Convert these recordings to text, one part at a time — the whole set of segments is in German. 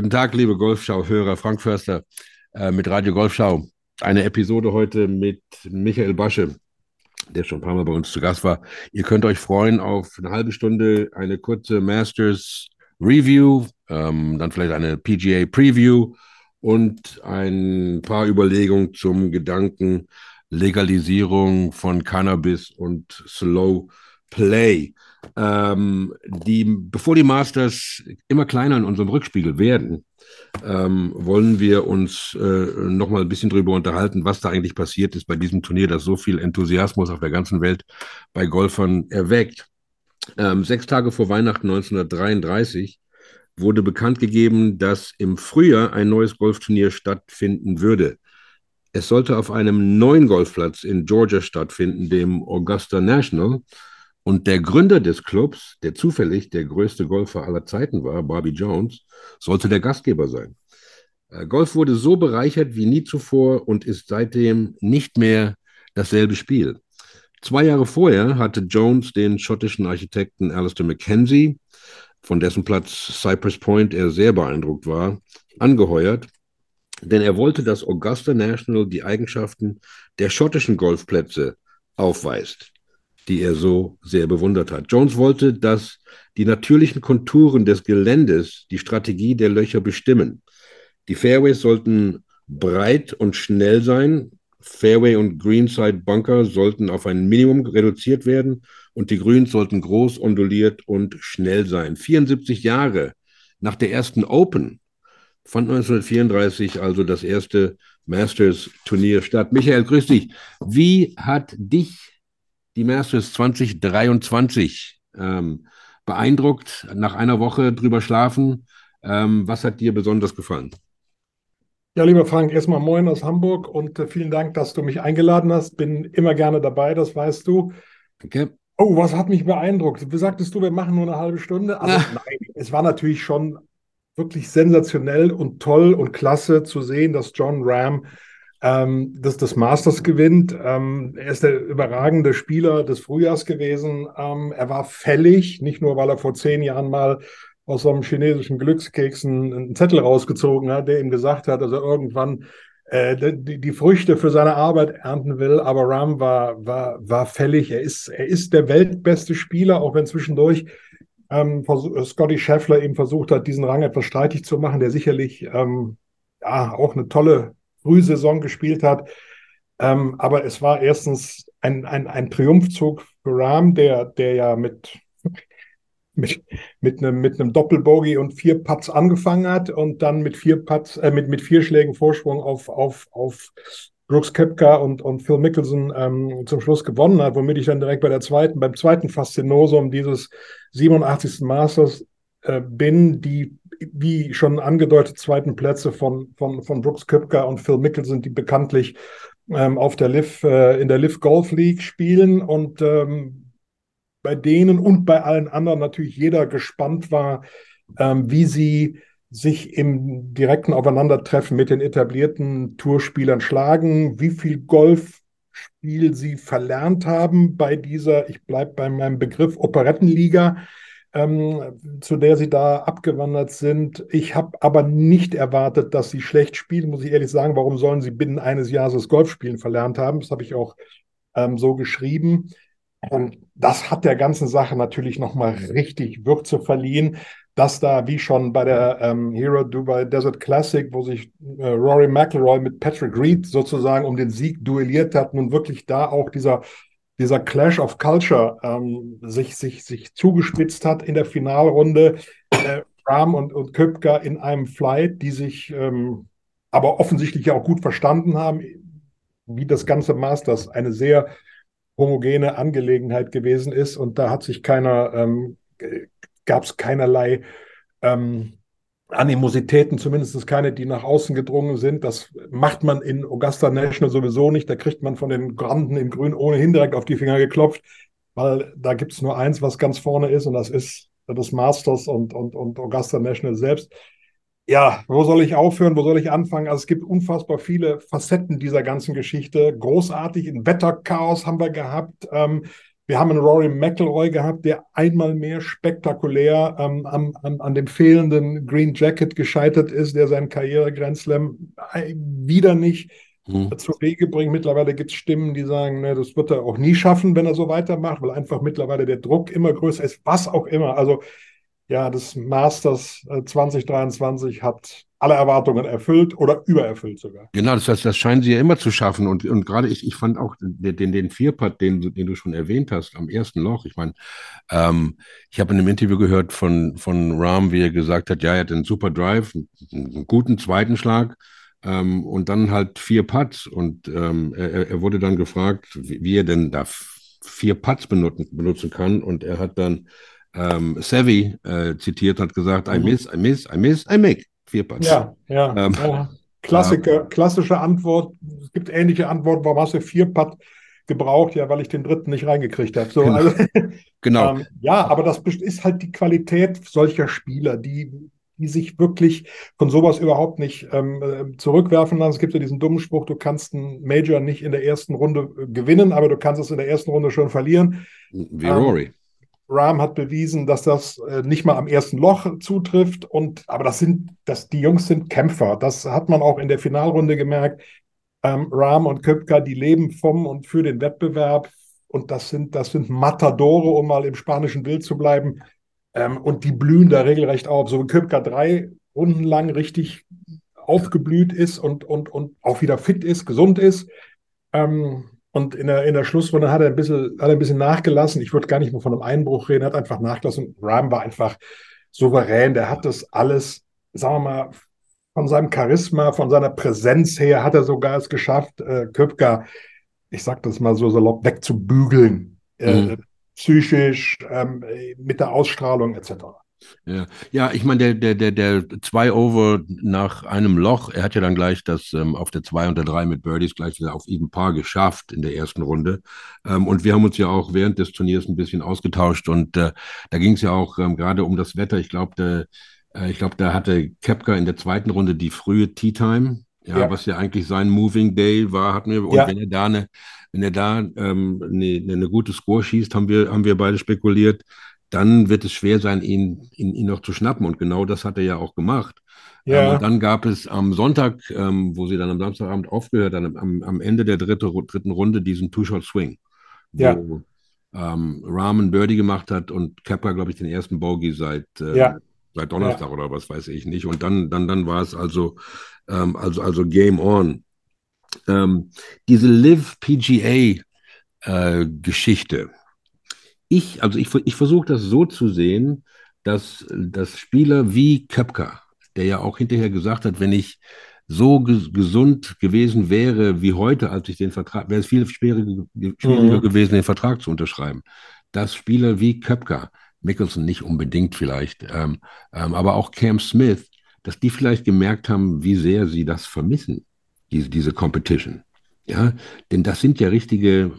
Guten Tag, liebe Golfschau-Hörer, Frank Förster äh, mit Radio Golfschau. Eine Episode heute mit Michael Basche, der schon ein paar Mal bei uns zu Gast war. Ihr könnt euch freuen auf eine halbe Stunde, eine kurze Masters Review, ähm, dann vielleicht eine PGA Preview und ein paar Überlegungen zum Gedanken Legalisierung von Cannabis und Slow Play. Ähm, die, bevor die Masters immer kleiner in unserem Rückspiegel werden, ähm, wollen wir uns äh, noch mal ein bisschen darüber unterhalten, was da eigentlich passiert ist bei diesem Turnier, das so viel Enthusiasmus auf der ganzen Welt bei Golfern erweckt. Ähm, sechs Tage vor Weihnachten 1933 wurde bekannt gegeben, dass im Frühjahr ein neues Golfturnier stattfinden würde. Es sollte auf einem neuen Golfplatz in Georgia stattfinden, dem Augusta National. Und der Gründer des Clubs, der zufällig der größte Golfer aller Zeiten war, Bobby Jones, sollte der Gastgeber sein. Äh, Golf wurde so bereichert wie nie zuvor und ist seitdem nicht mehr dasselbe Spiel. Zwei Jahre vorher hatte Jones den schottischen Architekten Alistair Mackenzie, von dessen Platz Cypress Point er sehr beeindruckt war, angeheuert, denn er wollte, dass Augusta National die Eigenschaften der schottischen Golfplätze aufweist die er so sehr bewundert hat. Jones wollte, dass die natürlichen Konturen des Geländes die Strategie der Löcher bestimmen. Die Fairways sollten breit und schnell sein. Fairway und Greenside Bunker sollten auf ein Minimum reduziert werden und die Grüns sollten groß, onduliert und schnell sein. 74 Jahre nach der ersten Open fand 1934 also das erste Masters-Turnier statt. Michael, grüß dich. Wie hat dich die Masters 2023 ähm, beeindruckt, nach einer Woche drüber schlafen. Ähm, was hat dir besonders gefallen? Ja, lieber Frank, erstmal moin aus Hamburg und äh, vielen Dank, dass du mich eingeladen hast. Bin immer gerne dabei, das weißt du. Danke. Oh, was hat mich beeindruckt? Wie sagtest du, wir machen nur eine halbe Stunde? Also, nein, es war natürlich schon wirklich sensationell und toll und klasse zu sehen, dass John Ram ähm, das, das Masters gewinnt. Ähm, er ist der überragende Spieler des Frühjahrs gewesen. Ähm, er war fällig, nicht nur, weil er vor zehn Jahren mal aus so einem chinesischen Glückskeks einen, einen Zettel rausgezogen hat, der ihm gesagt hat, dass er irgendwann äh, die, die, Früchte für seine Arbeit ernten will. Aber Ram war, war, war fällig. Er ist, er ist der weltbeste Spieler, auch wenn zwischendurch ähm, Scotty Scheffler eben versucht hat, diesen Rang etwas streitig zu machen, der sicherlich ähm, ja auch eine tolle Frühsaison gespielt hat. Ähm, aber es war erstens ein, ein, ein Triumphzug für Rahm, der, der ja mit, mit, mit, einem, mit einem Doppelbogey und vier Putts angefangen hat und dann mit vier Putts, äh, mit, mit vier Schlägen Vorsprung auf, auf, auf Brooks Kepka und, und Phil Mickelson ähm, zum Schluss gewonnen hat, womit ich dann direkt bei der zweiten, beim zweiten Faszinosum dieses 87. Masters äh, bin, die wie schon angedeutet, zweiten Plätze von, von, von Brooks Köpker und Phil Mickelson, die bekanntlich ähm, auf der Liv, äh, in der Liv Golf League spielen und ähm, bei denen und bei allen anderen natürlich jeder gespannt war, ähm, wie sie sich im direkten Aufeinandertreffen mit den etablierten Tourspielern schlagen, wie viel Golfspiel sie verlernt haben bei dieser, ich bleibe bei meinem Begriff Operettenliga, ähm, zu der sie da abgewandert sind. Ich habe aber nicht erwartet, dass sie schlecht spielen, muss ich ehrlich sagen. Warum sollen sie binnen eines Jahres das Golfspielen verlernt haben? Das habe ich auch ähm, so geschrieben. Und das hat der ganzen Sache natürlich nochmal richtig Würze verliehen, dass da, wie schon bei der ähm, Hero Dubai Desert Classic, wo sich äh, Rory McIlroy mit Patrick Reed sozusagen um den Sieg duelliert hat, nun wirklich da auch dieser dieser Clash of Culture ähm, sich, sich, sich zugespitzt hat in der Finalrunde. Äh, Ram und, und Köpka in einem Flight, die sich ähm, aber offensichtlich auch gut verstanden haben, wie das ganze Masters eine sehr homogene Angelegenheit gewesen ist. Und da hat sich keiner, ähm, gab es keinerlei ähm, Animositäten, zumindest keine, die nach außen gedrungen sind. Das macht man in Augusta National sowieso nicht. Da kriegt man von den Granden in Grün ohnehin direkt auf die Finger geklopft, weil da gibt es nur eins, was ganz vorne ist, und das ist das Masters und, und, und Augusta National selbst. Ja, wo soll ich aufhören? Wo soll ich anfangen? Also es gibt unfassbar viele Facetten dieser ganzen Geschichte. Großartig, ein Wetterchaos haben wir gehabt. Ähm, Wir haben einen Rory McIlroy gehabt, der einmal mehr spektakulär ähm, am, an, an dem fehlenden Green Jacket gescheitert ist, der seinen Karriere-Grand äh, wieder nicht mhm. zu Wege bringt. Mittlerweile gibt es Stimmen, die sagen, ne, das wird er auch nie schaffen, wenn er so weitermacht, weil einfach mittlerweile der Druck immer größer ist, was auch immer. Also ja, das Masters 2023 äh, hat alle Erwartungen erfüllt oder übererfüllt sogar. Genau, das heißt, das scheinen sie ja immer zu schaffen. Und, und gerade ich, ich fand auch den, den, den Vierpad, den, den du schon erwähnt hast, am ersten Loch. Ich meine, ähm, ich habe in einem Interview gehört von, von Rahm, wie er gesagt hat, ja, er hat einen super Drive, einen guten zweiten Schlag. Ähm, und dann halt vier Putts. Und ähm, er, er wurde dann gefragt, wie, wie er denn da vier Putts benutzen, benutzen kann. Und er hat dann ähm, Savvy äh, zitiert, hat gesagt, I mhm. miss, I miss, I miss, I make. Putts. Ja, ja. Ähm, ja. Klassiker, klassische Antwort. Es gibt ähnliche Antworten. Warum hast du vier Putt gebraucht? Ja, weil ich den dritten nicht reingekriegt habe. So, genau. Also, genau. Ähm, ja, aber das ist halt die Qualität solcher Spieler, die, die sich wirklich von sowas überhaupt nicht ähm, äh, zurückwerfen lassen. Es gibt ja diesen dummen Spruch, du kannst einen Major nicht in der ersten Runde äh, gewinnen, aber du kannst es in der ersten Runde schon verlieren. Wie Rory. Ähm, Rahm hat bewiesen, dass das äh, nicht mal am ersten Loch zutrifft. Und aber das sind, das, die Jungs sind Kämpfer. Das hat man auch in der Finalrunde gemerkt. Ähm, Rahm und Köpka, die leben vom und für den Wettbewerb. Und das sind, das sind Matadore, um mal im spanischen Bild zu bleiben. Ähm, und die blühen da regelrecht auf. So wie Köpka drei Runden lang richtig aufgeblüht ist und, und, und auch wieder fit ist, gesund ist. Ähm, und in der, in der Schlussrunde hat er ein bisschen, hat er ein bisschen nachgelassen. Ich würde gar nicht mehr von einem Einbruch reden, hat einfach nachgelassen. Ram war einfach souverän. Der hat das alles, sagen wir mal, von seinem Charisma, von seiner Präsenz her, hat er sogar es geschafft, äh, Köpker, ich sag das mal so salopp, wegzubügeln. Äh, mhm. psychisch, ähm, mit der Ausstrahlung etc. Ja, ja ich meine, der, der, der, der zwei Over nach einem Loch, er hat ja dann gleich das ähm, auf der zwei und der drei mit Birdies gleich wieder auf even Paar geschafft in der ersten Runde. Ähm, und wir haben uns ja auch während des Turniers ein bisschen ausgetauscht und äh, da ging es ja auch ähm, gerade um das Wetter. Ich glaube, äh, ich glaube, da hatte Kepka in der zweiten Runde die frühe Tea Time. Ja, ja, was ja eigentlich sein Moving Day war, hatten wir. Und ja. wenn er da eine, wenn er da ähm, eine, eine gute Score schießt, haben wir, haben wir beide spekuliert, dann wird es schwer sein, ihn, ihn, ihn noch zu schnappen. Und genau das hat er ja auch gemacht. Ja. Ähm, dann gab es am Sonntag, ähm, wo sie dann am Samstagabend aufgehört haben, am, am Ende der dritte, dritten Runde diesen Two-Shot-Swing, wo ja. ähm, Rahmen Birdie gemacht hat und Kepka, glaube ich, den ersten Bogey seit, äh, ja. seit Donnerstag oder was weiß ich nicht. Und dann, dann, dann war es also, ähm, also, also Game On. Ähm, diese Live PGA äh, Geschichte, ich, also ich, ich versuche das so zu sehen, dass, dass Spieler wie Köpker, der ja auch hinterher gesagt hat, wenn ich so ges gesund gewesen wäre wie heute, als ich den Vertrag, wäre es viel schwieriger, schwieriger mhm. gewesen, den Vertrag zu unterschreiben. Dass Spieler wie Köpker, Mickelson nicht unbedingt vielleicht, ähm, ähm, aber auch Cam Smith, dass die vielleicht gemerkt haben, wie sehr sie das vermissen, diese, diese Competition. Ja, denn das sind ja richtige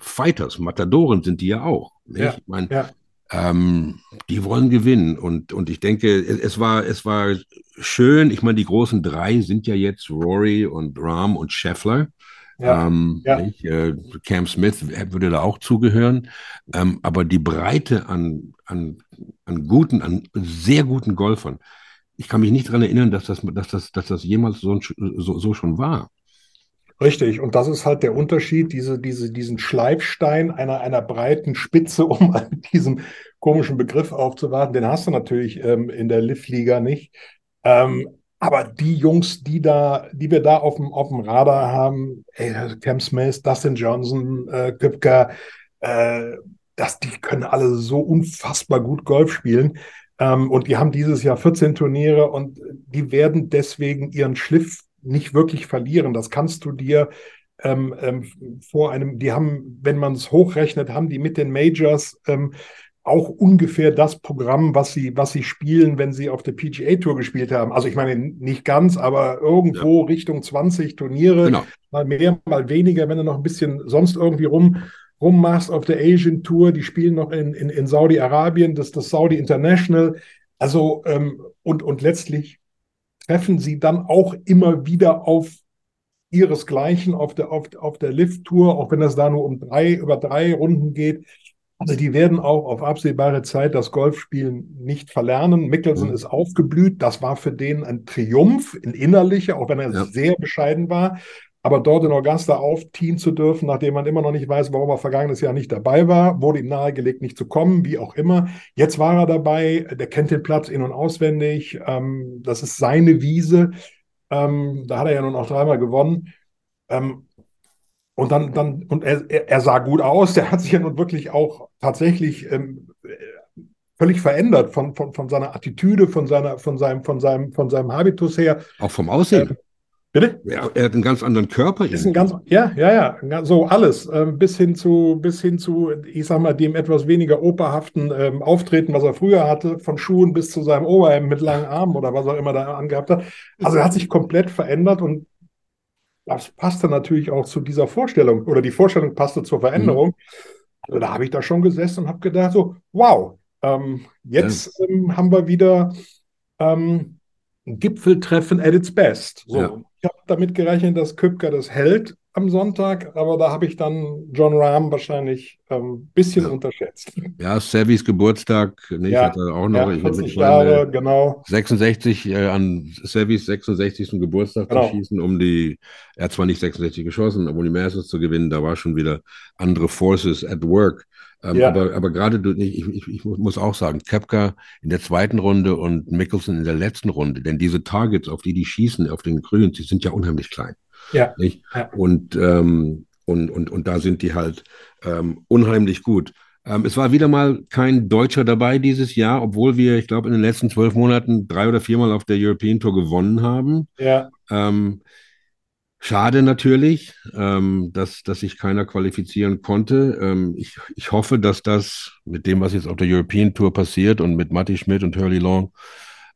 Fighters, Matadoren sind die ja auch. Ja, ich meine, ja. ähm, die wollen gewinnen. Und, und ich denke, es, es, war, es war schön. Ich meine, die großen drei sind ja jetzt Rory und Rahm und Scheffler. Ja, ähm, ja. Äh, Cam Smith würde da auch zugehören. Ähm, aber die Breite an, an, an guten, an sehr guten Golfern, ich kann mich nicht daran erinnern, dass das, dass das, dass das jemals so, so, so schon war. Richtig, und das ist halt der Unterschied, diese, diese, diesen Schleifstein einer, einer breiten Spitze, um an diesem komischen Begriff aufzuwarten, den hast du natürlich ähm, in der Liv-Liga nicht. Ähm, aber die Jungs, die da, die wir da auf dem, auf dem Radar haben, ey, Cam Smith, Dustin Johnson, äh, Köpker, äh, das, die können alle so unfassbar gut Golf spielen. Ähm, und die haben dieses Jahr 14 Turniere und die werden deswegen ihren Schliff nicht wirklich verlieren. Das kannst du dir ähm, ähm, vor einem, die haben, wenn man es hochrechnet, haben die mit den Majors ähm, auch ungefähr das Programm, was sie, was sie spielen, wenn sie auf der PGA Tour gespielt haben. Also ich meine nicht ganz, aber irgendwo ja. Richtung 20 Turniere, genau. mal mehr, mal weniger, wenn du noch ein bisschen sonst irgendwie rum rummachst auf der Asian Tour, die spielen noch in, in, in Saudi-Arabien, das, das Saudi International. Also ähm, und, und letztlich treffen sie dann auch immer wieder auf ihresgleichen auf der, auf, auf der Lift-Tour, auch wenn das da nur um drei, über drei Runden geht. Also die werden auch auf absehbare Zeit das Golfspielen nicht verlernen. Mickelson mhm. ist aufgeblüht. Das war für den ein Triumph, ein innerlicher, auch wenn er ja. sehr bescheiden war. Aber dort in Augusta aufziehen zu dürfen, nachdem man immer noch nicht weiß, warum er vergangenes Jahr nicht dabei war, wurde ihm nahegelegt, nicht zu kommen, wie auch immer. Jetzt war er dabei, der kennt den Platz in- und auswendig. Ähm, das ist seine Wiese. Ähm, da hat er ja nun auch dreimal gewonnen. Ähm, und dann, dann, und er, er, sah gut aus, der hat sich ja nun wirklich auch tatsächlich ähm, völlig verändert von, von, von seiner Attitüde, von seiner, von seinem, von seinem, von seinem Habitus her. Auch vom Aussehen. Bitte? Ja, er hat einen ganz anderen Körper. Ist ein ganz, ja, ja, ja, so alles. Ähm, bis hin zu, bis hin zu, ich sag mal, dem etwas weniger operhaften ähm, Auftreten, was er früher hatte, von Schuhen bis zu seinem Oberhemd mit langen Armen oder was er immer da angehabt hat. Also er hat sich komplett verändert und das passte natürlich auch zu dieser Vorstellung oder die Vorstellung passte zur Veränderung. Mhm. Also da habe ich da schon gesessen und habe gedacht, so, wow, ähm, jetzt ähm, haben wir wieder ähm, Gipfeltreffen at its best. So, ja. Ich habe damit gerechnet, dass Köpker das hält am Sonntag, aber da habe ich dann John Rahm wahrscheinlich ein ähm, bisschen ja. unterschätzt. Ja, Savvys Geburtstag, nicht, ja, hat er auch noch. Ja, 40 ich, Jahre, meine, genau. 66 äh, an Savvys 66. Geburtstag genau. zu schießen, um die, er hat zwar nicht 66 geschossen, aber um die Masters zu gewinnen, da war schon wieder andere Forces at work. Ähm, ja. Aber, aber gerade, du, ich, ich, ich muss auch sagen, Kepka in der zweiten Runde und Mickelson in der letzten Runde, denn diese Targets, auf die die schießen, auf den Grünen, die sind ja unheimlich klein. Ja. Nicht? Und, ähm, und, und, und da sind die halt ähm, unheimlich gut. Ähm, es war wieder mal kein Deutscher dabei dieses Jahr, obwohl wir, ich glaube, in den letzten zwölf Monaten drei oder viermal auf der European Tour gewonnen haben. Ja. Ähm, Schade natürlich, ähm, dass, dass sich keiner qualifizieren konnte. Ähm, ich, ich hoffe, dass das mit dem, was jetzt auf der European Tour passiert und mit Matti Schmidt und Hurley Long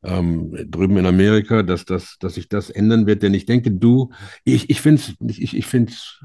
ähm, drüben in Amerika, dass, das, dass sich das ändern wird. Denn ich denke, du, ich, ich finde es ich, ich find's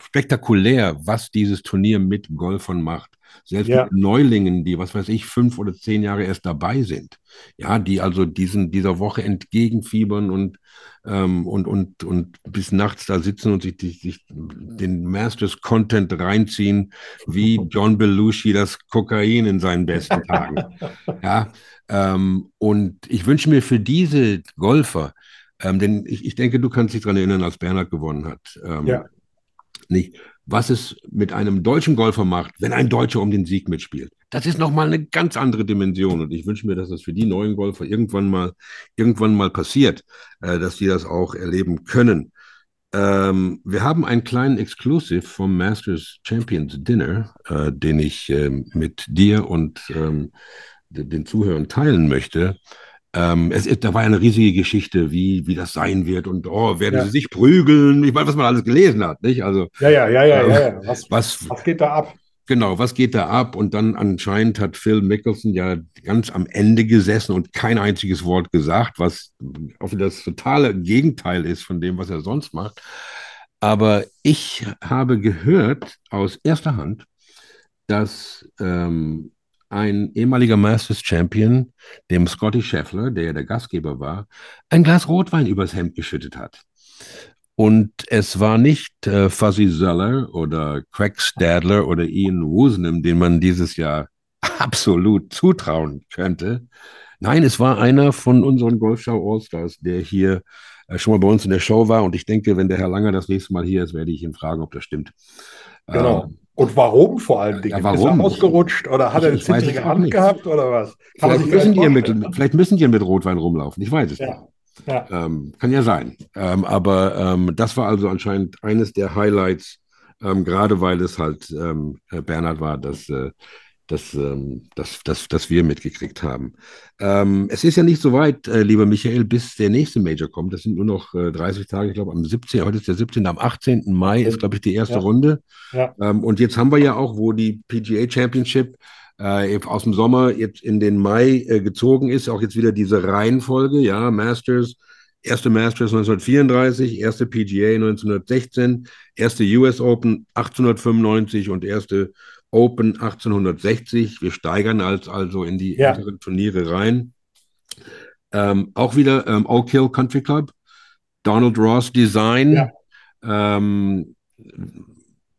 spektakulär, was dieses Turnier mit Golfern macht. Selbst ja. mit Neulingen, die, was weiß ich, fünf oder zehn Jahre erst dabei sind. Ja, die also diesen, dieser Woche entgegenfiebern und, ähm, und, und, und bis nachts da sitzen und sich, sich den Masters Content reinziehen, wie John Belushi das Kokain in seinen besten Tagen. ja, ähm, und ich wünsche mir für diese Golfer, ähm, denn ich, ich denke, du kannst dich daran erinnern, als Bernhard gewonnen hat. Ähm, ja nicht, was es mit einem deutschen Golfer macht, wenn ein Deutscher um den Sieg mitspielt. Das ist nochmal eine ganz andere Dimension. Und ich wünsche mir, dass das für die neuen Golfer irgendwann mal, irgendwann mal passiert, äh, dass die das auch erleben können. Ähm, wir haben einen kleinen Exclusive vom Masters Champions Dinner, äh, den ich äh, mit dir und ähm, den Zuhörern teilen möchte. Ähm, es, da war eine riesige Geschichte, wie, wie das sein wird und oh, werden ja. sie sich prügeln. Ich meine, was man alles gelesen hat, nicht? Also, ja, ja, ja, ja, ja. ja. Was, was, was geht da ab? Genau, was geht da ab? Und dann anscheinend hat Phil Mickelson ja ganz am Ende gesessen und kein einziges Wort gesagt, was wieder das totale Gegenteil ist von dem, was er sonst macht. Aber ich habe gehört aus erster Hand, dass ähm, ein ehemaliger Masters Champion, dem Scotty Scheffler, der ja der Gastgeber war, ein Glas Rotwein übers Hemd geschüttet hat. Und es war nicht äh, Fuzzy Zeller oder Craig Stadler oder Ian Woosnam, den man dieses Jahr absolut zutrauen könnte. Nein, es war einer von unseren Golfschau Allstars, der hier äh, schon mal bei uns in der Show war. Und ich denke, wenn der Herr Langer das nächste Mal hier ist, werde ich ihn fragen, ob das stimmt. Genau. Ähm, und warum vor allen Dingen? Ja, warum? Ist er ausgerutscht oder hat ich, er eine zittrige Hand gehabt oder was? Vielleicht müssen, die mit, vielleicht müssen die mit Rotwein rumlaufen. Ich weiß es ja. nicht. Ja. Ähm, kann ja sein. Ähm, aber ähm, das war also anscheinend eines der Highlights, ähm, gerade weil es halt ähm, Bernhard war, dass äh, das, ähm, das, das, das wir mitgekriegt haben. Ähm, es ist ja nicht so weit, äh, lieber Michael, bis der nächste Major kommt. Das sind nur noch äh, 30 Tage, ich glaube, am 17., heute ist der 17., am 18. Mai ist, glaube ich, die erste ja. Runde. Ja. Ähm, und jetzt haben wir ja auch, wo die PGA Championship äh, aus dem Sommer jetzt in den Mai äh, gezogen ist, auch jetzt wieder diese Reihenfolge, ja, Masters, erste Masters 1934, erste PGA 1916, erste US Open 1895 und erste Open 1860. Wir steigern als also in die ja. Turniere rein. Ähm, auch wieder ähm, Oak Hill Country Club. Donald Ross Design. Ja. Ähm,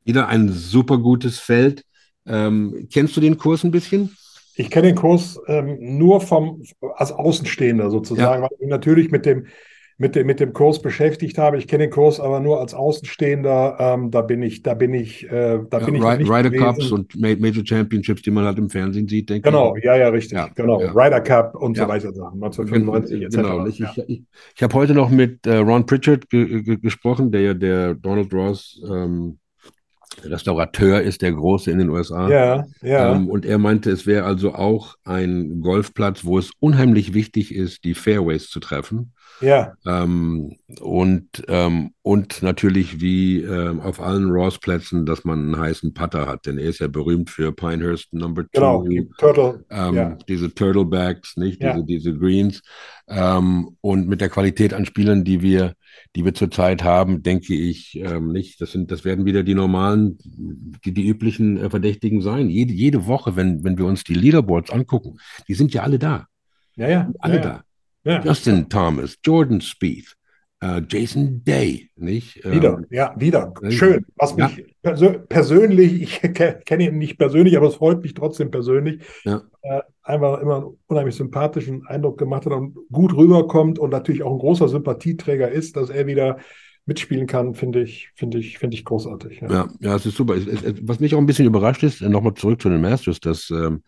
wieder ein super gutes Feld. Ähm, kennst du den Kurs ein bisschen? Ich kenne den Kurs ähm, nur vom, als Außenstehender sozusagen, ja. weil ich natürlich mit dem, mit dem, mit dem Kurs beschäftigt habe. Ich kenne den Kurs aber nur als Außenstehender. Ähm, da bin ich, da bin ich, äh, da ja, bin ich Ryder Cups und Major Championships, die man halt im Fernsehen sieht, denke genau, ich. Genau, ja, ja, richtig. Ja, genau. Ja. Ryder Cup und so weiter Sachen. 1995 etc. Genau. Ich, ich, ich, ich habe heute noch mit äh, Ron Pritchard ge ge gesprochen, der ja der Donald Ross ähm, Restaurateur ist, der große in den USA. Ja, ja. Ähm, und er meinte, es wäre also auch ein Golfplatz, wo es unheimlich wichtig ist, die Fairways zu treffen. Ja. Ähm, und, ähm, und natürlich wie ähm, auf allen Ross-Plätzen, dass man einen heißen Putter hat, denn er ist ja berühmt für Pinehurst Number Two. Genau, die Turtle. Ähm, ja. Diese Turtlebacks, nicht? Ja. Diese, diese Greens. Ähm, und mit der Qualität an Spielern, die wir, die wir zurzeit haben, denke ich ähm, nicht. Das sind, das werden wieder die normalen, die, die üblichen äh, Verdächtigen sein. Jede, jede Woche, wenn, wenn wir uns die Leaderboards angucken, die sind ja alle da. Ja, ja. Alle ja, da. Ja. Justin Thomas, Jordan Spieth, äh, Jason Day, nicht? Wieder, ähm, ja, wieder. Schön. Was mich ja. persö persönlich, ich kenne ihn nicht persönlich, aber es freut mich trotzdem persönlich, ja. äh, einfach immer einen unheimlich sympathischen Eindruck gemacht hat und gut rüberkommt und natürlich auch ein großer Sympathieträger ist, dass er wieder mitspielen kann, finde ich, finde ich, finde ich großartig. Ja, ja, ja es ist super. Es, es, was mich auch ein bisschen überrascht ist, nochmal zurück zu den Masters, dass ähm,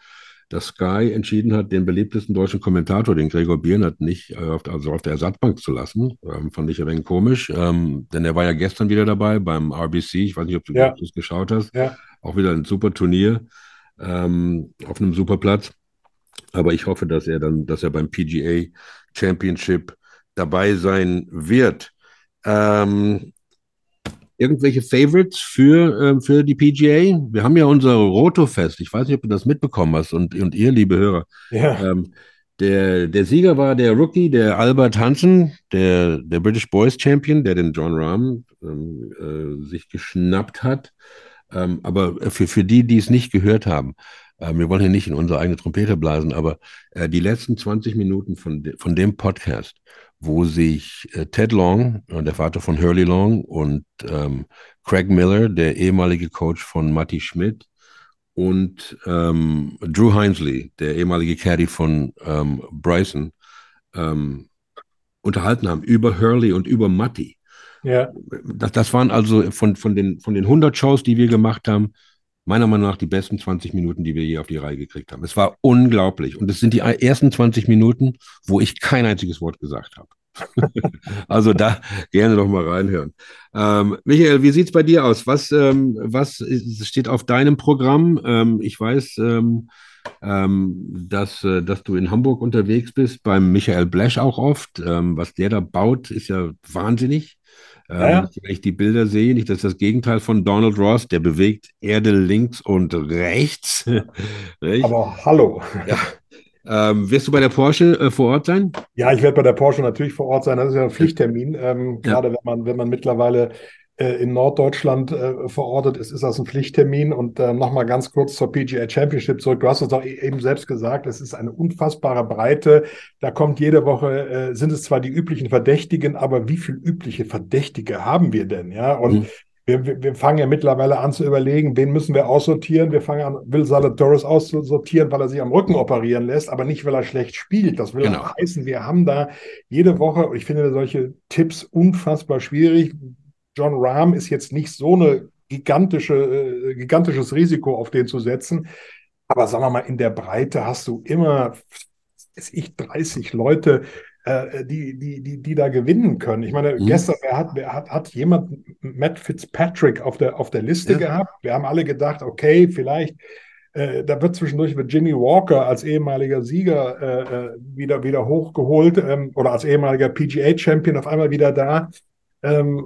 dass Sky entschieden hat, den beliebtesten deutschen Kommentator, den Gregor Biernert, nicht äh, auf, also auf der Ersatzbank zu lassen. Ähm, fand ich ein wenig komisch, ähm, denn er war ja gestern wieder dabei beim RBC. Ich weiß nicht, ob du ja. das geschaut hast. Ja. Auch wieder ein super Turnier ähm, auf einem super Platz. Aber ich hoffe, dass er dann, dass er beim PGA Championship dabei sein wird. Ähm, irgendwelche Favorites für, äh, für die PGA? Wir haben ja unser Roto-Fest. Ich weiß nicht, ob du das mitbekommen hast und, und ihr, liebe Hörer. Ja. Ähm, der, der Sieger war der Rookie, der Albert Hansen, der, der British Boys Champion, der den John Rahm ähm, äh, sich geschnappt hat. Ähm, aber für, für die, die es nicht gehört haben, äh, wir wollen hier nicht in unsere eigene Trompete blasen, aber äh, die letzten 20 Minuten von, de, von dem Podcast wo sich äh, Ted Long, äh, der Vater von Hurley Long, und ähm, Craig Miller, der ehemalige Coach von Matti Schmidt, und ähm, Drew Hinesley, der ehemalige Caddy von ähm, Bryson, ähm, unterhalten haben über Hurley und über Matti. Ja. Das, das waren also von, von, den, von den 100 Shows, die wir gemacht haben, meiner Meinung nach die besten 20 Minuten, die wir je auf die Reihe gekriegt haben. Es war unglaublich. Und es sind die ersten 20 Minuten, wo ich kein einziges Wort gesagt habe. also da gerne noch mal reinhören. Ähm, Michael, wie sieht es bei dir aus? Was, ähm, was steht auf deinem Programm? Ähm, ich weiß, ähm, ähm, dass, äh, dass du in Hamburg unterwegs bist, beim Michael Blesch auch oft. Ähm, was der da baut, ist ja wahnsinnig. Ja. Wenn ich die Bilder sehe, nicht, das ist das Gegenteil von Donald Ross, der bewegt Erde links und rechts. Aber hallo. Ja. Ähm, wirst du bei der Porsche äh, vor Ort sein? Ja, ich werde bei der Porsche natürlich vor Ort sein. Das ist ja ein Pflichttermin. Ähm, ja. Gerade wenn man, wenn man mittlerweile in Norddeutschland äh, verortet ist, ist das ein Pflichttermin. Und äh, nochmal ganz kurz zur PGA Championship zurück. Du hast es doch e-, eben selbst gesagt, es ist eine unfassbare Breite. Da kommt jede Woche, äh, sind es zwar die üblichen Verdächtigen, aber wie viele übliche Verdächtige haben wir denn? Ja, und mhm. Wir, wir, fangen ja mittlerweile an zu überlegen, wen müssen wir aussortieren. Wir fangen an, Will Zalatoris auszusortieren, weil er sich am Rücken operieren lässt, aber nicht, weil er schlecht spielt. Das will genau. auch heißen, wir haben da jede Woche, ich finde solche Tipps unfassbar schwierig. John Rahm ist jetzt nicht so eine gigantische, äh, gigantisches Risiko, auf den zu setzen. Aber sagen wir mal, in der Breite hast du immer, weiß ich, 30 Leute, äh, die, die, die, die da gewinnen können. Ich meine, mhm. gestern wer hat, wer hat, hat jemand Matt Fitzpatrick auf der, auf der Liste ja. gehabt. Wir haben alle gedacht, okay, vielleicht äh, da wird zwischendurch mit Jimmy Walker als ehemaliger Sieger äh, äh wieder, wieder hochgeholt ähm, oder als ehemaliger PGA-Champion auf einmal wieder da. Ähm,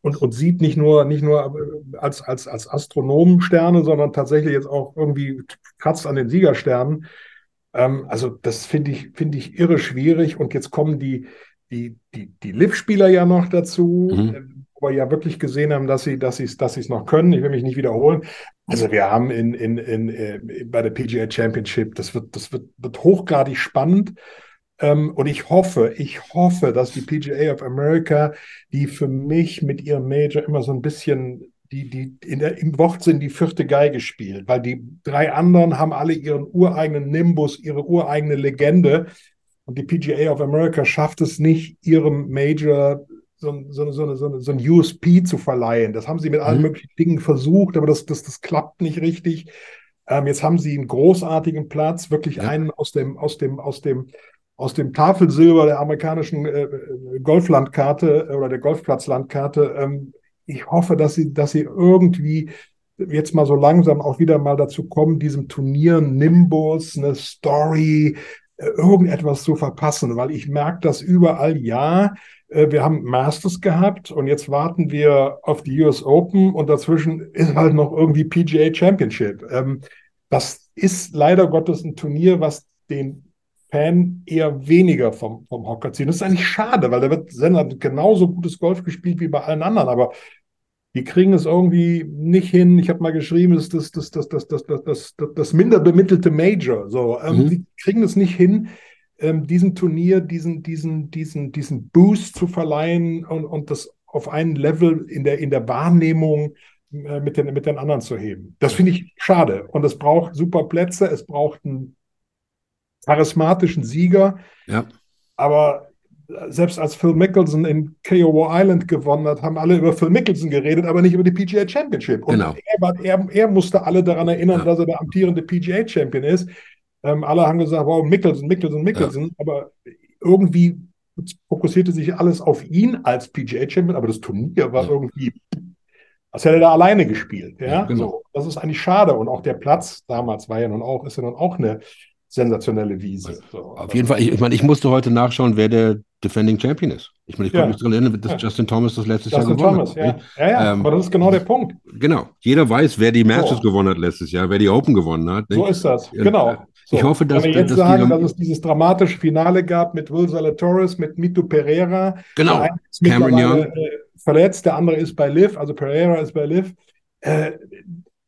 und, und sieht nicht nur, nicht nur als, als, als Astronomensterne, sondern tatsächlich jetzt auch irgendwie kratzt an den Siegersternen. Ähm, also das finde ich, finde ich irre schwierig. Und jetzt kommen die, die, die, die Liv-Spieler ja noch dazu, mhm. Äh, wo wir ja wirklich gesehen haben, dass sie, dass sie dass es noch können. Ich will mich nicht wiederholen. Also wir haben in, in, in, äh, bei der PGA Championship, das wird, das wird, wird hochgradig spannend. Ähm, und ich hoffe, ich hoffe, dass die PGA of America, die für mich mit ihrem Major immer so ein bisschen die, die in der, im Wortsinn die vierte Geige spielt, weil die drei anderen haben alle ihren ureigenen Nimbus, ihre ureigene Legende. Und die PGA of America schafft es nicht, ihrem Major so, so, so, so, so ein USP zu verleihen. Das haben sie mit allen mhm. möglichen Dingen versucht, aber das, das, das klappt nicht richtig. Ähm, jetzt haben sie einen großartigen Platz, wirklich ja. einen aus dem, aus dem, aus dem, aus dem Tafelsilber der amerikanischen äh, äh Golflandkarte äh, oder der Golfplatzlandkarte ähm, ich hoffe, dass sie, dass sie irgendwie jetzt mal so langsam auch wieder mal dazu kommen, diesem Turnier Nimbus, eine Story, äh, irgendetwas zu verpassen, weil ich merke das überall, ja, wir haben Masters gehabt und jetzt warten wir auf die US Open und dazwischen ist halt noch irgendwie PGA Championship. Ähm, das ist leider Gottes ein Turnier, was den Fan eher weniger vom, vom Hocker ziehen. Das ist eigentlich schade, weil da wird Sender genauso gutes Golf gespielt wie bei allen anderen, aber die kriegen es irgendwie nicht hin. Ich habe mal geschrieben, das ist das, das, das, das, das, das, das, das, minder bemittelte Major. So, ähm, mhm. Die kriegen es nicht hin, ähm, diesem Turnier diesen, diesen, diesen, diesen Boost zu verleihen und, und das auf ein Level in der, in der Wahrnehmung äh, mit, den, mit den anderen zu heben. Das finde ich schade. Und es braucht super Plätze, es braucht einen charismatischen Sieger. Ja. Aber selbst als Phil Mickelson in KO Island gewonnen hat, haben alle über Phil Mickelson geredet, aber nicht über die PGA Championship. Und genau. er, er, er, musste alle daran erinnern, ja. dass er der amtierende PGA Champion ist. Ähm, alle haben gesagt, wow, Mickelson, Mickelson, Mickelson. Ja. Aber irgendwie fokussierte sich alles auf ihn als PGA Champion, aber das Turnier war ja. irgendwie, als hätte er da alleine gespielt. Ja, genau. so, das ist eigentlich schade. Und auch der Platz damals war ja nun auch, ist ja nun auch eine sensationelle Wiese. So, Auf jeden Fall, ich, ich meine, ich musste heute nachschauen, wer der Defending Champion ist. Ich meine, ich ja. konnte mich daran erinnern, dass ja. Justin Thomas das letztes Justin Jahr gewonnen Thomas, hat. Ja, ja, ja ähm, aber das ist genau der Punkt. Genau. Jeder weiß, wer die Masters so. gewonnen hat letztes Jahr, wer die Open gewonnen hat. Nicht? So ist das, genau. So. Ich hoffe, dass, Wenn wir jetzt dass sagen, dass es dieses dramatische Finale gab mit Will Zalatoris, mit Mito Pereira. Genau. Cameron Young. Äh, verletzt, der andere ist bei Liv, also Pereira ist bei Liv. Äh,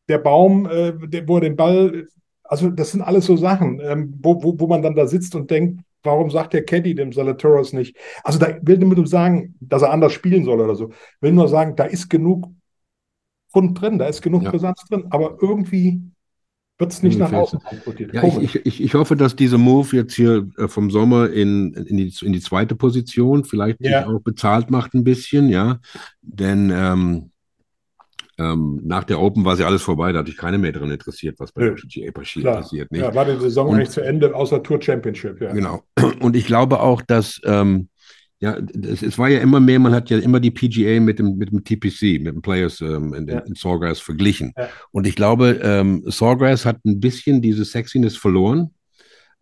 der Baum, äh, der, wo er den Ball also das sind alles so Sachen, ähm, wo, wo, wo man dann da sitzt und denkt, warum sagt der Caddy dem Salatoros nicht? Also da will nur sagen, dass er anders spielen soll oder so. Will nur sagen, da ist genug Grund drin, da ist genug ja. Brisanz drin, aber irgendwie wird es nicht nach außen transportiert. Ja, ich, ich, ich, hoffe, dass dieser Move jetzt hier äh, vom Sommer in, in, die, in die zweite Position vielleicht ja. auch bezahlt macht ein bisschen, ja. Denn ähm, ähm, nach der Open war sie alles vorbei, da hat sich keine mehr daran interessiert, was bei der PGA passiert. Nicht? Ja, war die Saison und, eigentlich zu Ende, außer Tour Championship. Ja. Genau. Und ich glaube auch, dass ähm, ja, es, es, war ja immer mehr, man hat ja immer die PGA mit dem, mit dem TPC, mit dem Players ähm, in, ja. in Sawgrass verglichen. Ja. Und ich glaube, ähm, Sawgrass hat ein bisschen diese Sexiness verloren.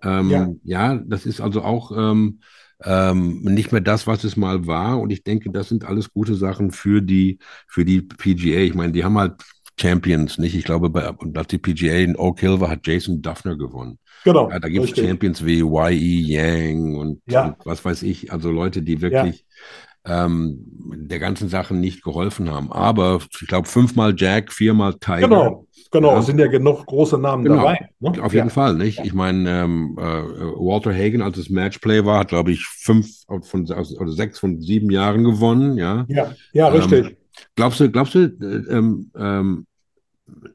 Ähm, ja. ja. das ist also auch ähm, ähm, nicht mehr das, was es mal war. Und ich denke, das sind alles gute Sachen für die, für die PGA. Ich meine, die haben halt Champions, nicht? Ich glaube, bei, dass die PGA in Oak Hill war, hat Jason Duffner gewonnen. Genau. Ja, da gibt es Champions wie Y.E. Yang und, ja. und, was weiß ich, also Leute, die wirklich ja. ähm, der ganzen Sache nicht geholfen haben. Aber ich glaube, fünfmal Jack, viermal Tiger. Genau. Genau, ja. sind ja genug große Namen genau. dabei. Ne? Auf jeden ja. Fall, nicht? Ich meine, ähm, äh, Walter Hagen, als es Matchplay war, hat, glaube ich, fünf von, oder sechs von sieben Jahren gewonnen, ja. Ja, ja, ähm, richtig. Glaubst du, glaubst du, äh, ähm, ähm,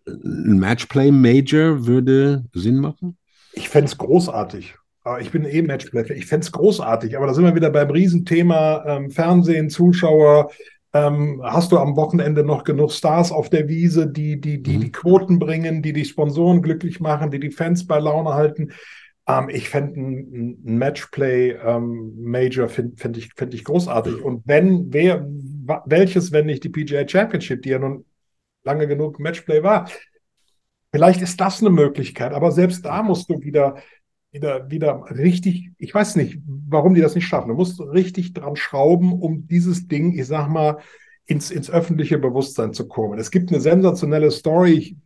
ein Matchplay-Major würde Sinn machen? Ich fände es großartig. Ich bin eh Matchplay. Ich fände es großartig, aber da sind wir wieder beim Riesenthema ähm, Fernsehen, Zuschauer, ähm, hast du am Wochenende noch genug Stars auf der Wiese, die die, die, mhm. die Quoten bringen, die die Sponsoren glücklich machen, die die Fans bei Laune halten? Ähm, ich fände ein, ein Matchplay-Major ähm, finde find ich, find ich großartig. Und wenn, wer, welches, wenn nicht die PGA Championship, die ja nun lange genug Matchplay war, vielleicht ist das eine Möglichkeit. Aber selbst da musst du wieder wieder, wieder richtig, ich weiß nicht, warum die das nicht schaffen. Du musst richtig dran schrauben, um dieses Ding, ich sag mal, ins, ins öffentliche Bewusstsein zu kommen. Es gibt eine sensationelle Story.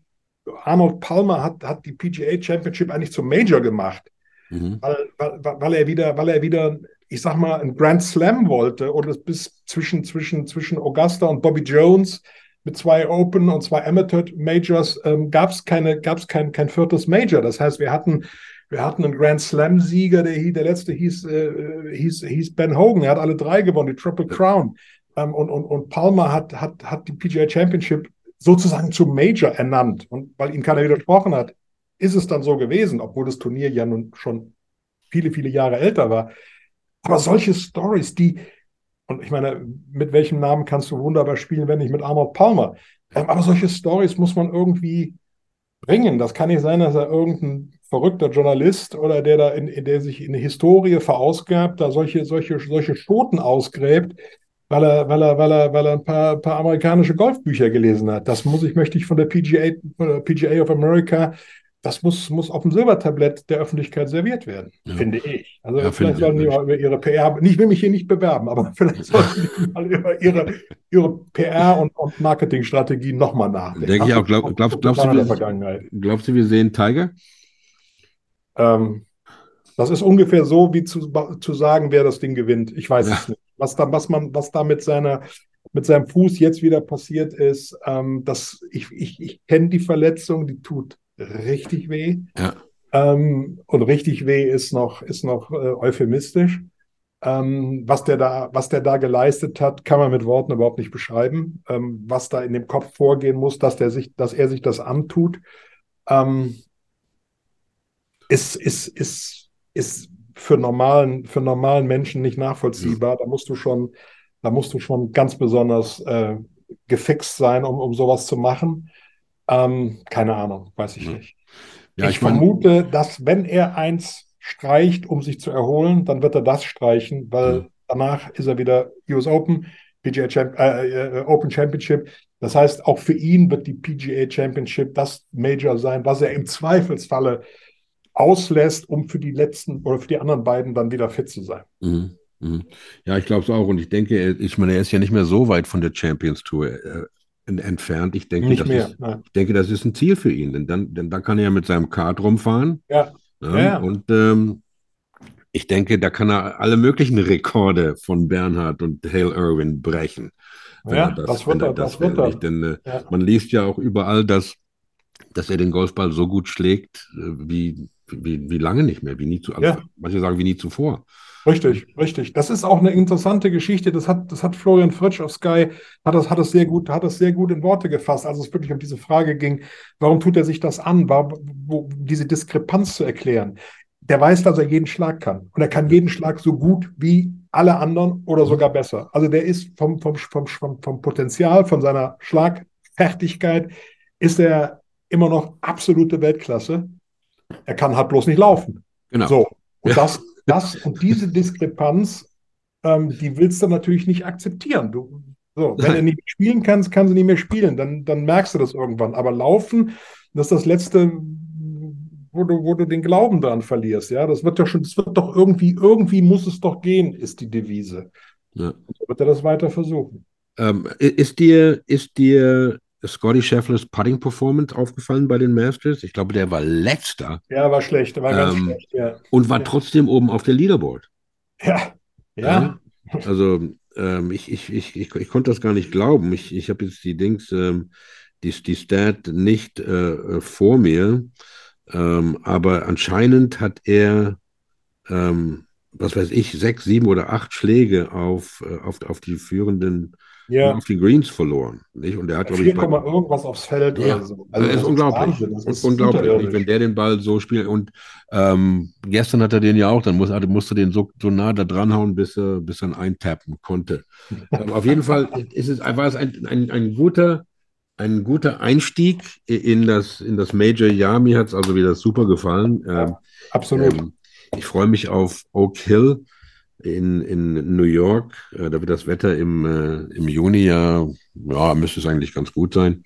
Arnold Palmer hat, hat die PGA Championship eigentlich zum Major gemacht, mhm. weil, weil, weil er wieder, weil er wieder, ich sag mal, ein Grand Slam wollte und es bis zwischen, zwischen, zwischen Augusta und Bobby Jones mit zwei Open und zwei Amateur Majors ähm, gab es keine, gab's kein, kein viertes Major. Das heißt, wir hatten Wir hatten einen Grand Slam-Sieger, der, der letzte hieß, äh, hieß, hieß Ben Hogan. Er hat alle drei gewonnen, die Triple Crown. Ähm, und, und, und Palmer hat, hat, hat die PGA Championship sozusagen zum Major ernannt. Und weil ihm keiner widersprochen hat, ist es dann so gewesen, obwohl das Turnier ja nun schon viele, viele Jahre älter war. Aber solche Stories, die, und ich meine, mit welchem Namen kannst du wunderbar spielen, wenn nicht mit Arnold Palmer? Ähm, aber solche Stories muss man irgendwie bringen. Das kann nicht sein, dass er irgendein verrückter Journalist oder der da in, in der sich in Historie verausgabt, da solche, solche, solche Schoten ausgräbt, weil er, weil er, weil er, weil er ein paar, paar amerikanische Golfbücher gelesen hat. Das muss ich, möchte ich von der PGA, PGA of America das muss, muss auf dem Silbertablett der Öffentlichkeit serviert werden, ja. finde ich. Also ja, vielleicht sollten die mal über ihre PR, ich will mich hier nicht bewerben, aber vielleicht sollten die mal über ihre, ihre PR- und, und Marketingstrategie nochmal nachdenken. Denke ich auch. Glaub, glaub, glaubst, du, wir, glaubst du, wir sehen Tiger? Ähm, das ist ungefähr so, wie zu, zu sagen, wer das Ding gewinnt. Ich weiß ja. es nicht. Was da, was man, was da mit seiner, mit seinem Fuß jetzt wieder passiert ist, ähm, dass ich, ich, ich kenne die Verletzung, die tut richtig weh. Ja. Ähm, und richtig weh ist noch, ist noch äh, euphemistisch. Ähm, was, der da, was der da geleistet hat, kann man mit Worten überhaupt nicht beschreiben. Ähm, was da in dem Kopf vorgehen muss, dass, der sich, dass er sich das antut, ähm, ist, ist, ist, ist für normalen, für normalen Menschen nicht nachvollziehbar. Da musst du schon, da musst du schon ganz besonders äh, gefixt sein, um, um sowas zu machen. Ähm, keine Ahnung, weiß ich nicht. Ja, ich, ich vermute, dass wenn er eins streicht, um sich zu erholen, dann wird er das streichen, weil ja. danach ist er wieder US Open, PGA Champ äh, äh, Open Championship. Das heißt, auch für ihn wird die PGA Championship das Major sein, was er im Zweifelsfalle auslässt, um für die letzten oder für die anderen beiden dann wieder fit zu sein. Mhm. Mhm. Ja, ich glaube es auch. Und ich denke, ich meine, er ist ja nicht mehr so weit von der Champions Tour entfernt. Ich denke, Nicht das mehr, ist, ich denke, das ist ein Ziel für ihn, denn dann, denn dann kann er ja mit seinem Kart rumfahren. Ja. ja, ja. Und ähm, ich denke, da kann er alle möglichen Rekorde von Bernhard und Hale Irwin brechen. Ja, das, das, wird er, das, wird er. Denn äh, ja. man liest ja auch überall, dass, dass er den Golfball so gut schlägt, äh, wie, wie, wie lange nicht mehr, wie nie zu, ja. manche sagen wie nie zuvor. Richtig, richtig. Das ist auch eine interessante Geschichte. Das hat, das hat Florian Fritsch auf Sky, hat das, hat das sehr gut, hat das sehr gut in Worte gefasst, als es wirklich um diese Frage ging, warum tut er sich das an, warum, wo, diese Diskrepanz zu erklären. Der weiß, dass er jeden Schlag kann. Und er kann jeden Schlag so gut wie alle anderen oder sogar besser. Also der ist vom, vom, vom, vom Potenzial, von seiner Schlagfertigkeit, ist er immer noch absolute Weltklasse. Er kann halt bloß nicht laufen. Genau. So. Und ja. das das und diese Diskrepanz, ähm, die willst du natürlich nicht akzeptieren. Du, so, wenn du nicht spielen kannst, kannst du nicht mehr spielen. Dann, dann merkst du das irgendwann. Aber laufen, das ist das Letzte, wo du, wo du den Glauben dran verlierst. Ja, das wird doch schon, das wird doch irgendwie, irgendwie muss es doch gehen, ist die Devise. Ja. Und so wird er das weiter versuchen. Ähm, ist dir, ist dir Scotty Schefflers Putting Performance aufgefallen bei den Masters? Ich glaube, der war letzter. Ja, war schlecht, der war ganz ähm, schlecht, ja. Und war ja. trotzdem oben auf der Leaderboard. Ja, ja. ja? Also, ähm, ich, ich, ich, ich, ich konnte das gar nicht glauben. Ich, ich habe jetzt die Dings, ähm, die, die Stat nicht äh, äh vor mir, ähm, aber anscheinend hat er, ähm, was weiß ich, sechs, sieben oder acht Schläge auf, äh, auf, auf die führenden ja. auf die Greens verloren. Nicht? Und der hat, glaube ich, bei, irgendwas aufs Feld ja. oder so. Also, das, ist unglaublich. Das ist unglaublich, wenn der den Ball so spielt. Und ähm, gestern hat er den ja auch, dann muss, also musste den so, so nah da dranhauen, bis er, bis er eintappen konnte. ähm, auf jeden Fall ist es, war es ein, ein, ein guter ein guter Einstieg in das, in das Major-Jahr. Mir hat es also wieder super gefallen. Ähm, absolut. Ähm, ich freue mich auf Oak Hill in, in New York. Äh, da wird das Wetter im, äh, im Juni ja, ja, müsste es eigentlich ganz gut sein.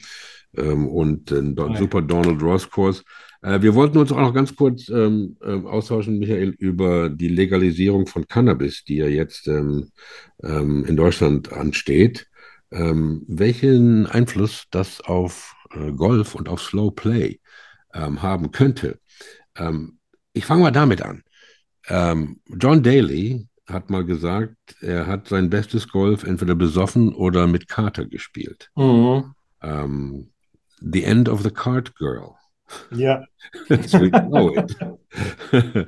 Ähm, und ein ja. super Donald Ross Kurs. Äh, wir wollten uns auch noch ganz kurz ähm, ähm, austauschen, Michael, über die Legalisierung von Cannabis, die ja jetzt ähm, ähm, in Deutschland ansteht. Ähm, welchen Einfluss das auf äh, Golf und auf Slow Play haben könnte. ich fange mal damit an. John Daly, hat mal gesagt, er hat sein bestes Golf entweder besoffen oder mit Kater gespielt. Mhm. Um, the End of the Cart Girl. Ja.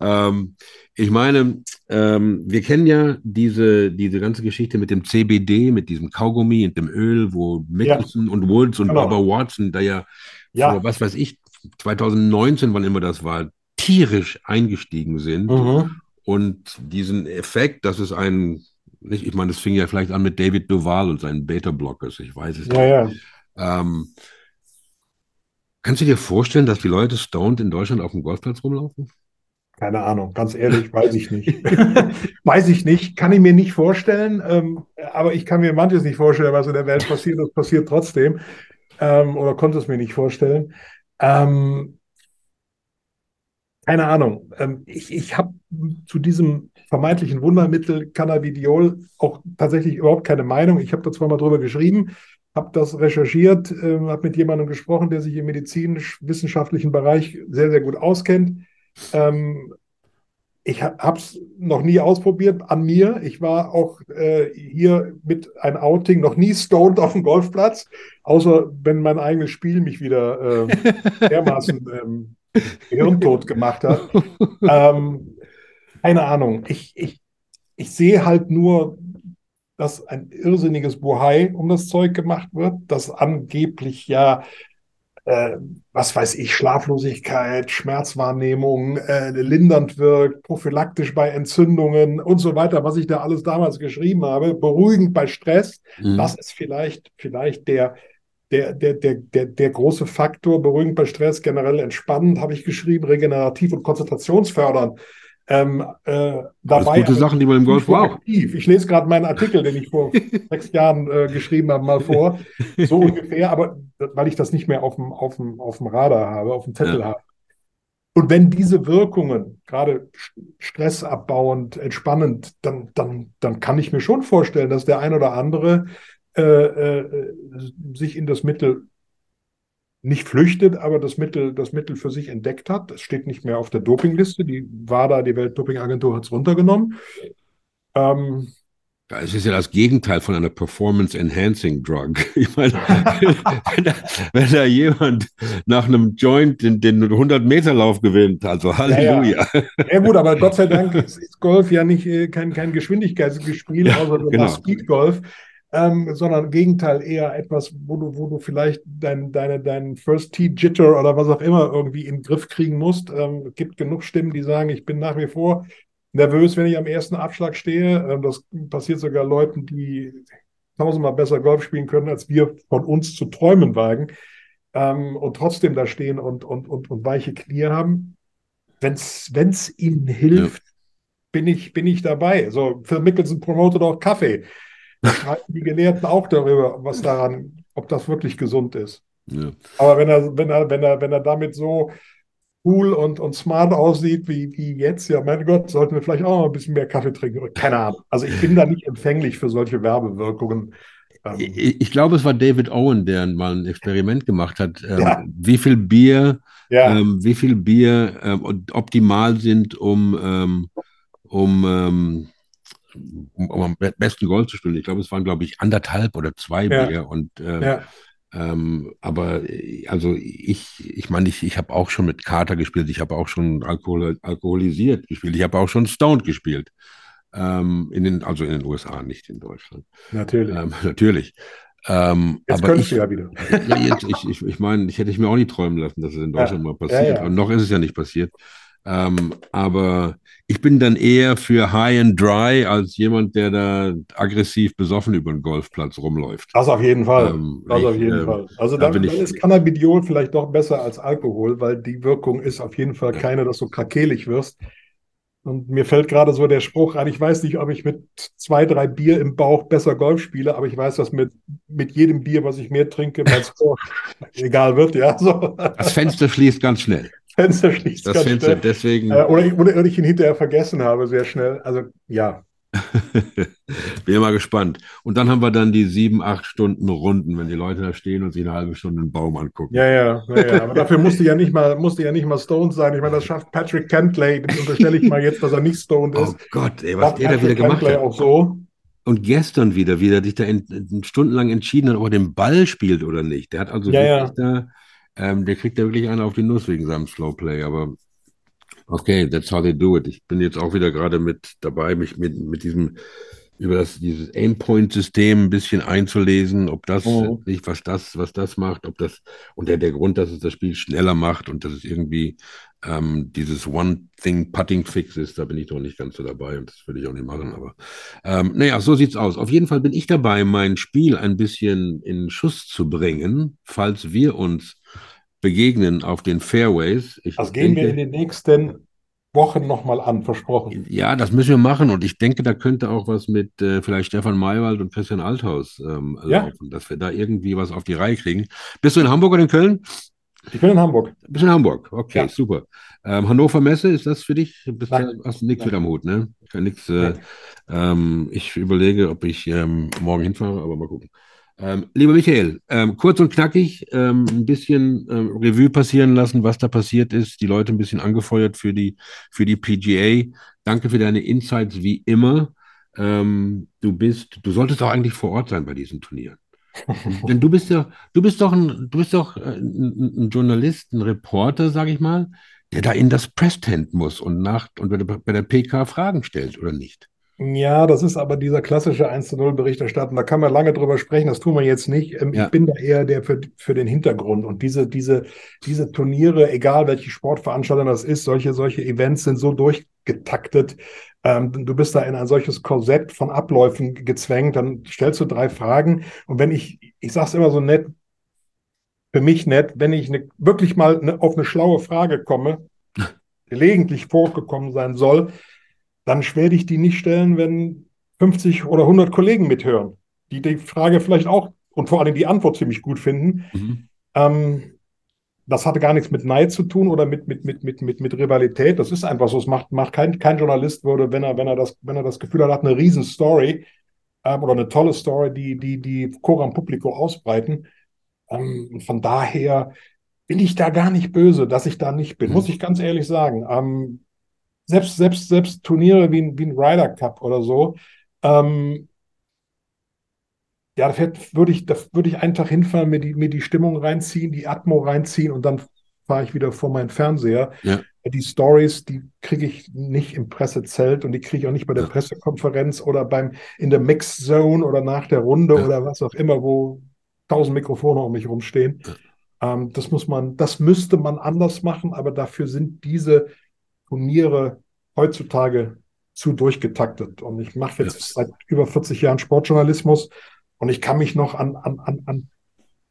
ähm, ich meine, ähm, wir kennen ja diese, diese ganze Geschichte mit dem CBD, mit diesem Kaugummi und dem Öl, wo Mickelson ja. und Woods und genau. Barbara Watson da ja, ja, vor, was weiß ich, 2019, wann immer das war, tierisch eingestiegen sind. Mhm. Und diesen Effekt, dass es ein, nicht, ich meine, das fing ja vielleicht an mit David Duval und seinen Beta-Blockers, ich weiß es ja, nicht. Ja. Ähm, kannst du dir vorstellen, dass die Leute stoned in Deutschland auf dem Golfplatz rumlaufen? Keine Ahnung, ganz ehrlich, weiß ich nicht. weiß ich nicht, kann ich mir nicht vorstellen. Ähm, aber ich kann mir manches nicht vorstellen, was in der Welt passiert. Das passiert trotzdem. Ähm, oder konnte es mir nicht vorstellen. Ähm, keine Ahnung. Ähm, ich ich habe zu diesem vermeintlichen Wundermittel Cannabidiol auch tatsächlich überhaupt keine Meinung. Ich habe da zwar mal drüber geschrieben, habe das recherchiert, äh, habe mit jemandem gesprochen, der sich im medizinisch-wissenschaftlichen Bereich sehr, sehr gut auskennt. Ähm, ich habe es noch nie ausprobiert an mir. Ich war auch äh, hier mit einem Outing noch nie stoned auf dem Golfplatz, außer wenn mein eigenes Spiel mich wieder äh, dermaßen ähm, hirntot gemacht hat. Ähm, keine Ahnung. Ich, ich, ich sehe halt nur, dass ein irrsinniges Buhai um das Zeug gemacht wird, das angeblich ja, äh, was weiß ich, Schlaflosigkeit, Schmerzwahrnehmung, äh, lindernd wirkt, prophylaktisch bei Entzündungen und so weiter, was ich da alles damals geschrieben habe, beruhigend bei Stress. Mhm. Das ist vielleicht, vielleicht der, der, der, der, der, der große Faktor, beruhigend bei Stress, generell entspannend, habe ich geschrieben, regenerativ und konzentrationsfördernd. Ähm, äh, dabei gute Sachen, die man im Golf braucht. Ich lese gerade meinen Artikel, den ich vor sechs Jahren äh, geschrieben habe, mal vor. So ungefähr, aber weil ich das nicht mehr auf dem, auf dem, auf dem Radar habe, auf dem Zettel ja. habe. Und wenn diese Wirkungen, gerade stressabbauend, entspannend, dann, dann, dann kann ich mir schon vorstellen, dass der ein oder andere äh, äh, sich in das Mittel nicht flüchtet, aber das Mittel, das Mittel für sich entdeckt hat. Es steht nicht mehr auf der Dopingliste. Die WADA, die Weltdopingagentur, hat es runtergenommen. Ähm, es ist ja das Gegenteil von einer Performance-Enhancing Drug. Ich meine, wenn, da, wenn, da, jemand nach einem Joint den, den 100-Meter-Lauf gewinnt, also Halleluja. Ja, ja. ja, gut, aber Gott sei Dank ist Golf ja nicht äh, kein, kein Geschwindigkeitsspiel, ja, außer genau. Speedgolf ähm, sondern im Gegenteil eher etwas, wo du, wo du vielleicht dein, deine, deinen First Tee Jitter oder was auch immer irgendwie in den Griff kriegen musst. Ähm, es gibt genug Stimmen, die sagen, ich bin nach wie vor nervös, wenn ich am ersten Abschlag stehe. Ähm, das passiert sogar Leuten, die tausendmal besser Golf spielen können, als wir von uns zu träumen wagen. Ähm, und trotzdem da stehen und, und, und, und weiche Knie haben. Wenn es ihnen hilft, ja. bin, ich, bin ich dabei. So, Phil Mickelson promotet auch Kaffee streiten die Gelehrten auch darüber, was daran, ob das wirklich gesund ist. Ja. Aber wenn er, wenn er, wenn er, wenn er damit so cool und, und smart aussieht wie, wie jetzt, ja, mein Gott, sollten wir vielleicht auch noch ein bisschen mehr Kaffee trinken. Keine Ahnung. Also ich bin da nicht empfänglich für solche Werbewirkungen. Ähm, ich, ich, glaube, es war David Owen, der mal ein Experiment gemacht hat, ähm, ja. wie viel Bier, ja. ähm, wie viel Bier ähm, optimal sind, um, ähm, um ähm, um, um am besten Gold zu spielen. Ich glaube, es waren, glaube ich, anderthalb oder zwei ja. Bier. Und äh, ja. ähm, aber also ich, ich meine, ich, ich habe auch schon mit Kater gespielt, ich habe auch schon Alkohol, alkoholisiert gespielt, ich habe auch schon Stoned gespielt. Ähm, in den, also in den USA, nicht in Deutschland. Natürlich. Ähm, natürlich. Ähm, jetzt aber ich, ja wieder. Ja, jetzt, ich, ich, ich meine, ich hätte ich mir auch nicht träumen lassen, dass es in Deutschland ja. mal passiert. Und noch ist es ja nicht passiert. Ähm, aber ich bin dann eher für High and Dry als jemand, der da aggressiv besoffen über den Golfplatz rumläuft. Das auf jeden Fall. Ähm, das ich, auf jeden äh, Fall. Also da, dann, ist Cannabidiol vielleicht doch besser als Alkohol, weil die Wirkung ist auf jeden Fall keine, dass du krakelig wirst. Und mir fällt gerade so der Spruch ein, ich weiß nicht, ob ich mit zwei, drei Bier im Bauch besser Golf spiele, aber ich weiß, dass mit, mit jedem Bier, was ich mehr trinke, mein Score egal wird, ja. So. Das Fenster schließt ganz schnell. Fenster schließt das Fenster, deswegen. Äh, oder, ich, oder ich ihn hinterher vergessen habe, sehr schnell. Also ja. Bin mal gespannt. Und dann haben wir dann die sieben, acht Stunden Runden, wenn die Leute da stehen und sich eine halbe Stunde einen Baum angucken. Ja, ja, ja, ja. aber dafür musste ja nicht mal, musste ja nicht mal stoned sein. Ich meine, das schafft Patrick Kentley, den unterstelle ich mal jetzt, dass er nicht stoned ist. Oh Gott, ey, was der da wieder gemacht Kentley hat. auch so. Und gestern wieder, wie er sich da in, in, stundenlang entschieden hat, ob er den Ball spielt oder nicht. Der hat also ja, ja. da ähm, der kriegt ja wirklich einen auf die Nuss wegen seinem Slowplay, aber okay, that's how they do it. Ich bin jetzt auch wieder gerade mit dabei, mich mit, mit diesem über das, dieses Aimpoint-System ein bisschen einzulesen, ob das oh. nicht, was das, was das macht, ob das, und der, der Grund, dass es das Spiel schneller macht und dass es irgendwie ähm, dieses One-Thing-Putting-Fix ist, da bin ich doch nicht ganz so dabei und das würde ich auch nicht machen, aber ähm, naja, so sieht's aus. Auf jeden Fall bin ich dabei, mein Spiel ein bisschen in Schuss zu bringen, falls wir uns begegnen auf den Fairways. Ich das gehen denke, wir in den nächsten Wochen nochmal an, versprochen. Ja, das müssen wir machen und ich denke, da könnte auch was mit äh, vielleicht Stefan Maywald und Christian Althaus ähm, ja. laufen, dass wir da irgendwie was auf die Reihe kriegen. Bist du in Hamburg oder in Köln? Ich bin in Hamburg. Bist in Hamburg? Okay, ja. super. Ähm, Hannover Messe, ist das für dich? Bist Nein. Du, hast nichts mit am Hut, ne? Nix, äh, ähm, ich überlege, ob ich ähm, morgen hinfahre, aber mal gucken. Ähm, lieber Michael, ähm, kurz und knackig, ähm, ein bisschen ähm, Revue passieren lassen, was da passiert ist, die Leute ein bisschen angefeuert für die, für die PGA. Danke für deine Insights wie immer. Ähm, du bist, du solltest auch eigentlich vor Ort sein bei diesen Turnieren. Denn du bist ja, du bist doch ein, du bist doch äh, ein, ein Journalist, ein Reporter, sage ich mal, der da in das Press-Tent muss und nach und bei der PK Fragen stellt, oder nicht? Ja, das ist aber dieser klassische 1 zu 0 Berichterstattung. Da kann man lange drüber sprechen, das tun wir jetzt nicht. Ähm, ja. Ich bin da eher der für, für den Hintergrund. Und diese, diese, diese Turniere, egal welche Sportveranstaltung das ist, solche, solche Events sind so durchgetaktet. Ähm, du bist da in ein solches Korsett von Abläufen gezwängt, dann stellst du drei Fragen. Und wenn ich, ich sage es immer so nett, für mich nett, wenn ich ne, wirklich mal ne, auf eine schlaue Frage komme, gelegentlich vorgekommen sein soll, dann werde ich die nicht stellen, wenn 50 oder 100 Kollegen mithören, die die Frage vielleicht auch und vor allem die Antwort ziemlich gut finden. Mhm. Ähm, das hatte gar nichts mit Neid zu tun oder mit, mit, mit, mit, mit, mit Rivalität. Das ist einfach so. Es macht, macht kein, kein Journalist würde, wenn er, wenn er das, wenn er das Gefühl hat, hat eine Riesenstory ähm, oder eine tolle Story, die, die, die Coram Publico ausbreiten. Ähm, von daher bin ich da gar nicht böse, dass ich da nicht bin, mhm. muss ich ganz ehrlich sagen. Ähm, selbst, selbst, selbst Turniere wie, wie ein Ryder Cup oder so, ähm, ja, da würde ich, da würde ich einen Tag hinfahren, mir die, mir die Stimmung reinziehen, die Atmo reinziehen und dann fahre ich wieder vor meinen Fernseher. Ja. Die Stories, die kriege ich nicht im Pressezelt und die kriege ich auch nicht bei der ja. Pressekonferenz oder beim in der Mix Zone oder nach der Runde ja. oder was auch immer, wo tausend Mikrofone um mich rumstehen. Ähm, das muss man, das müsste man anders machen, aber dafür sind diese Turniere heutzutage zu durchgetaktet. Und ich mache jetzt yes. seit über 40 Jahren Sportjournalismus und ich kann mich noch an, an, an, an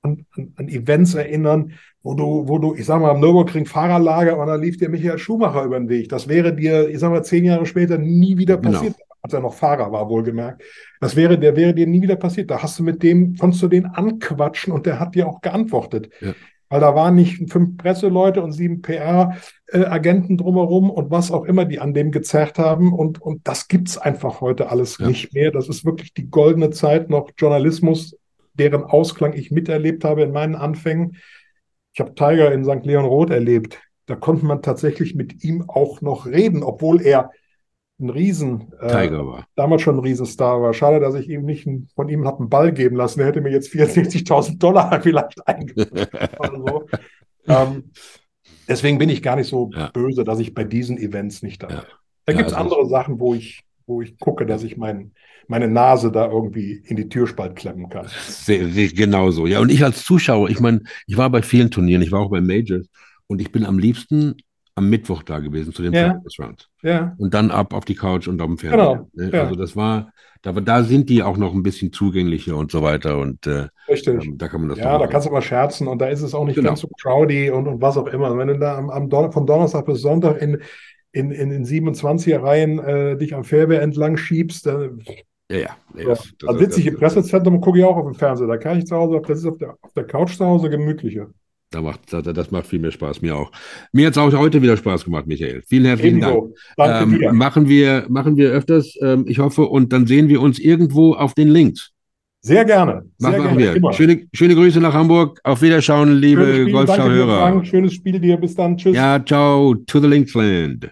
an, an, Events erinnern, wo du, wo du, ich sag mal, am Nürburgring Fahrerlager und da lief dir Michael Schumacher über den Weg. Das wäre dir, ich sag mal, zehn Jahre später nie wieder genau. passiert, genau. als er noch Fahrer war, wohlgemerkt. Das wäre, der wäre dir nie wieder passiert. Da hast du mit dem, konntest du den anquatschen und der hat dir auch geantwortet. Ja weil da waren nicht fünf Presseleute und sieben PR-Agenten drumherum und was auch immer, die an dem gezerrt haben. Und, und das gibt es einfach heute alles ja. nicht mehr. Das ist wirklich die goldene Zeit noch Journalismus, deren Ausklang ich miterlebt habe in meinen Anfängen. Ich habe Tiger in St. Leon Roth erlebt. Da konnte man tatsächlich mit ihm auch noch reden, obwohl er ein Riesen, äh, war. damals schon ein Riesenstar war. Schade, dass ich ihm nicht ein, von ihm habe einen Ball geben lassen. Er hätte mir jetzt 64.000 Dollar vielleicht eingebracht. so. ähm, deswegen bin ich gar nicht so ja. böse, dass ich bei diesen Events nicht da bin. Ja. Da gibt es also andere Sachen, wo ich, wo ich gucke, dass ich mein, meine Nase da irgendwie in die Türspalt klemmen kann. Sehr, sehr, genau so. Ja, und ich als Zuschauer, ich meine, ich war bei vielen Turnieren, ich war auch bei Majors und ich bin am liebsten am Mittwoch da gewesen zu den ja. Rounds. Ja. Und dann ab auf die Couch und auf dem Fernseher. Genau. Ne? Ja. Also das war, da, da sind die auch noch ein bisschen zugänglicher und so weiter. Und äh, Richtig. Ähm, da kann man das Ja, da kannst du mal scherzen und da ist es auch nicht genau. ganz so crowdy und, und was auch immer. Wenn du da am, am Don von Donnerstag bis Sonntag in, in, in, in 27er Reihen äh, dich am Fairway entlang schiebst, dann ja, ja. Nee, das, das, also sitze ich im Pressezentrum und gucke ich auch auf dem Fernseher. Da kann ich zu Hause, das ist auf der, auf der Couch zu Hause gemütlicher. Da macht, das macht viel mehr Spaß, mir auch. Mir hat es auch heute wieder Spaß gemacht, Michael. Vielen herzlichen Ebenso. Dank. Ähm, machen, wir, machen wir öfters, ähm, ich hoffe, und dann sehen wir uns irgendwo auf den Links. Sehr gerne. Sehr machen gerne, wir. Schöne, schöne Grüße nach Hamburg. Auf Wiederschauen, liebe Golfschau-Hörer. Schönes Spiel dir. Bis dann. Tschüss. Ja, ciao. To the Linksland.